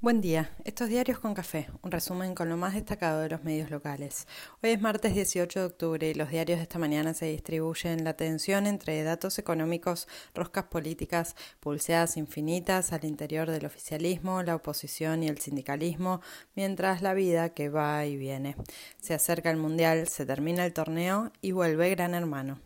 Buen día, estos diarios con café, un resumen con lo más destacado de los medios locales. Hoy es martes 18 de octubre y los diarios de esta mañana se distribuyen la tensión entre datos económicos, roscas políticas, pulseadas infinitas al interior del oficialismo, la oposición y el sindicalismo, mientras la vida que va y viene. Se acerca el Mundial, se termina el torneo y vuelve Gran Hermano.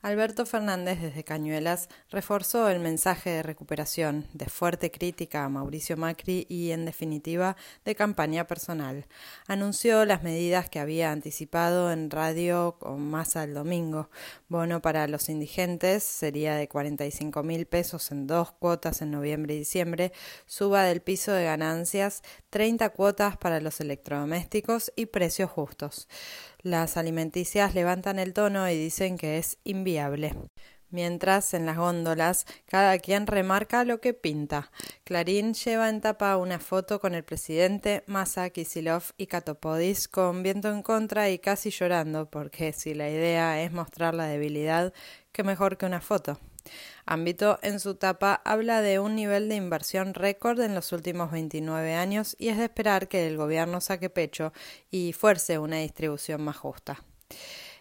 Alberto Fernández desde Cañuelas reforzó el mensaje de recuperación, de fuerte crítica a Mauricio Macri y, en definitiva, de campaña personal. Anunció las medidas que había anticipado en radio con masa el domingo. Bono para los indigentes sería de 45 mil pesos en dos cuotas en noviembre y diciembre, suba del piso de ganancias, 30 cuotas para los electrodomésticos y precios justos. Las alimenticias levantan el tono y dicen que es inviable. Mientras, en las góndolas, cada quien remarca lo que pinta. Clarín lleva en tapa una foto con el presidente, Massa, Kisilov y Katopodis con viento en contra y casi llorando, porque si la idea es mostrar la debilidad, qué mejor que una foto. Ámbito en su tapa habla de un nivel de inversión récord en los últimos 29 años y es de esperar que el gobierno saque pecho y fuerce una distribución más justa.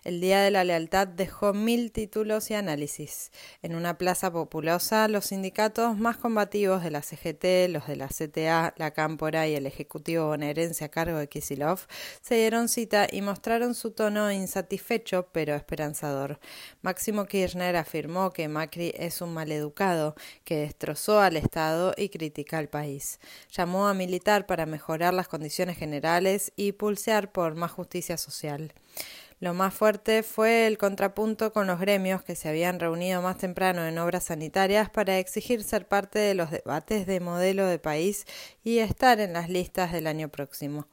El Día de la Lealtad dejó mil títulos y análisis. En una plaza populosa, los sindicatos más combativos de la CGT, los de la CTA, la Cámpora y el Ejecutivo bonaerense a cargo de Kisilov se dieron cita y mostraron su tono insatisfecho pero esperanzador. Máximo Kirchner afirmó que Macri es un maleducado, que destrozó al Estado y critica al país. Llamó a militar para mejorar las condiciones generales y pulsear por más justicia social. Lo más fuerte fue el contrapunto con los gremios que se habían reunido más temprano en obras sanitarias para exigir ser parte de los debates de modelo de país y estar en las listas del año próximo.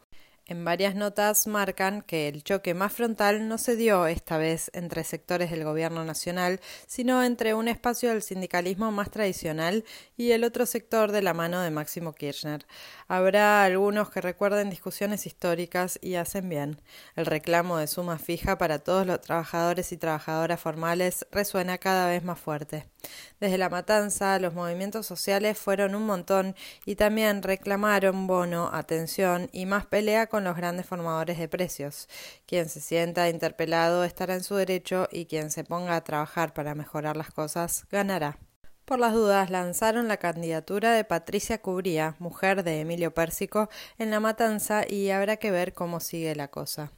En varias notas marcan que el choque más frontal no se dio esta vez entre sectores del gobierno nacional, sino entre un espacio del sindicalismo más tradicional y el otro sector de la mano de Máximo Kirchner. Habrá algunos que recuerden discusiones históricas y hacen bien. El reclamo de suma fija para todos los trabajadores y trabajadoras formales resuena cada vez más fuerte. Desde la matanza, los movimientos sociales fueron un montón y también reclamaron bono, atención y más pelea con los grandes formadores de precios. Quien se sienta interpelado estará en su derecho y quien se ponga a trabajar para mejorar las cosas ganará. Por las dudas, lanzaron la candidatura de Patricia Cubría, mujer de Emilio Pérsico, en la matanza y habrá que ver cómo sigue la cosa.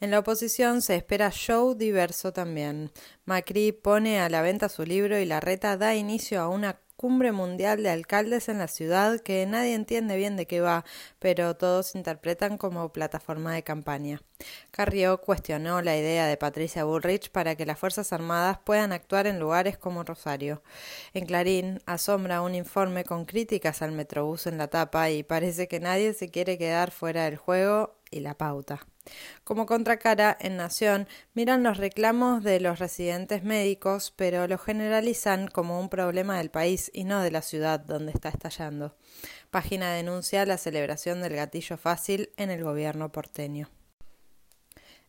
En la oposición se espera show diverso también. Macri pone a la venta su libro y la reta da inicio a una cumbre mundial de alcaldes en la ciudad que nadie entiende bien de qué va, pero todos interpretan como plataforma de campaña. Carrió cuestionó la idea de Patricia Bullrich para que las Fuerzas Armadas puedan actuar en lugares como Rosario. En Clarín asombra un informe con críticas al Metrobús en la tapa y parece que nadie se quiere quedar fuera del juego y la pauta. Como contracara, en Nación miran los reclamos de los residentes médicos, pero lo generalizan como un problema del país y no de la ciudad donde está estallando. Página denuncia la celebración del gatillo fácil en el gobierno porteño.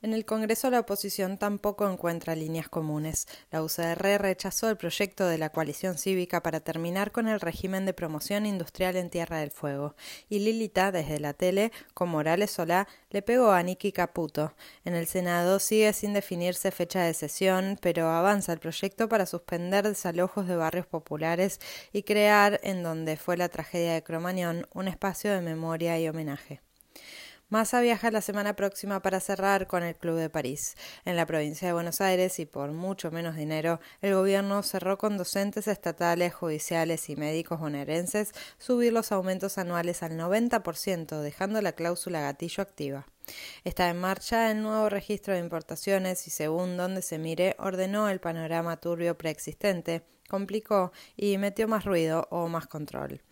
En el Congreso la oposición tampoco encuentra líneas comunes. La UCR rechazó el proyecto de la coalición cívica para terminar con el régimen de promoción industrial en Tierra del Fuego. Y Lilita, desde la tele, con Morales Solá, le pegó a Niki Caputo. En el Senado sigue sin definirse fecha de sesión, pero avanza el proyecto para suspender desalojos de barrios populares y crear, en donde fue la tragedia de Cromañón, un espacio de memoria y homenaje. Massa viaja la semana próxima para cerrar con el Club de París. En la provincia de Buenos Aires y por mucho menos dinero, el gobierno cerró con docentes estatales, judiciales y médicos bonaerenses subir los aumentos anuales al 90%, dejando la cláusula gatillo activa. Está en marcha el nuevo registro de importaciones y según donde se mire ordenó el panorama turbio preexistente, complicó y metió más ruido o más control.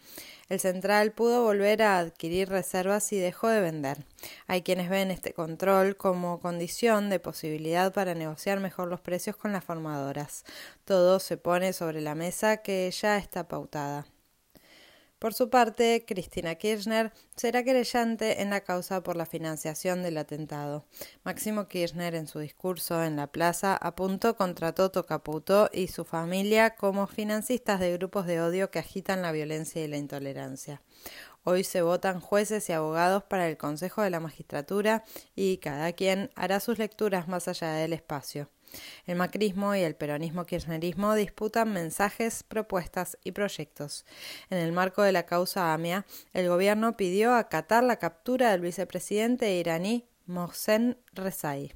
El central pudo volver a adquirir reservas y dejó de vender. Hay quienes ven este control como condición de posibilidad para negociar mejor los precios con las formadoras. Todo se pone sobre la mesa que ya está pautada. Por su parte, Cristina Kirchner será querellante en la causa por la financiación del atentado. Máximo Kirchner, en su discurso en la plaza, apuntó contra Toto Caputo y su familia como financistas de grupos de odio que agitan la violencia y la intolerancia. Hoy se votan jueces y abogados para el Consejo de la Magistratura y cada quien hará sus lecturas más allá del espacio. El macrismo y el peronismo kirchnerismo disputan mensajes, propuestas y proyectos. En el marco de la causa AMIA, el gobierno pidió acatar la captura del vicepresidente iraní Mohsen Rezai.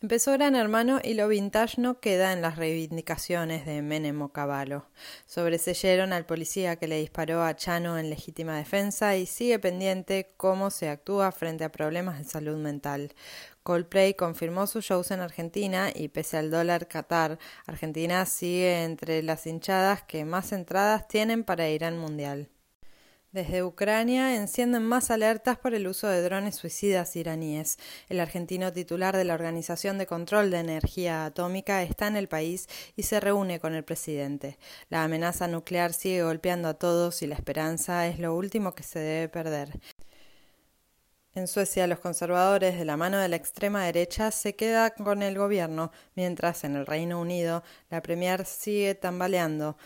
Empezó Gran Hermano y lo vintage no queda en las reivindicaciones de Menem Cavallo. Sobreseyeron al policía que le disparó a Chano en legítima defensa y sigue pendiente cómo se actúa frente a problemas de salud mental. Coldplay confirmó sus shows en Argentina y pese al dólar Qatar, Argentina sigue entre las hinchadas que más entradas tienen para ir al Mundial. Desde Ucrania encienden más alertas por el uso de drones suicidas iraníes. El argentino titular de la Organización de Control de Energía Atómica está en el país y se reúne con el presidente. La amenaza nuclear sigue golpeando a todos y la esperanza es lo último que se debe perder. En Suecia, los conservadores, de la mano de la extrema derecha, se quedan con el gobierno, mientras en el Reino Unido la Premier sigue tambaleando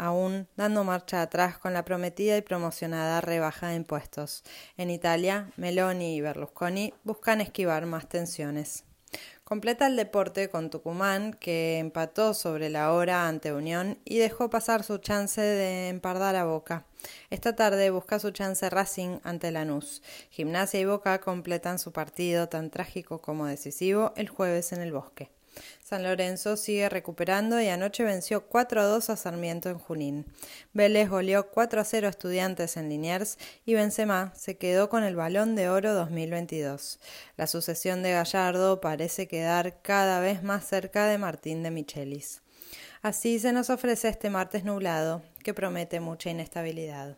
aún dando marcha atrás con la prometida y promocionada rebaja de impuestos. En Italia, Meloni y Berlusconi buscan esquivar más tensiones. Completa el deporte con Tucumán, que empató sobre la hora ante Unión y dejó pasar su chance de empardar a Boca. Esta tarde busca su chance Racing ante Lanús. Gimnasia y Boca completan su partido tan trágico como decisivo el jueves en el Bosque. San Lorenzo sigue recuperando y anoche venció 4-2 a Sarmiento en Junín. Vélez goleó 4-0 a Estudiantes en Liniers y Benzema se quedó con el Balón de Oro 2022. La sucesión de Gallardo parece quedar cada vez más cerca de Martín de Michelis. Así se nos ofrece este martes nublado, que promete mucha inestabilidad.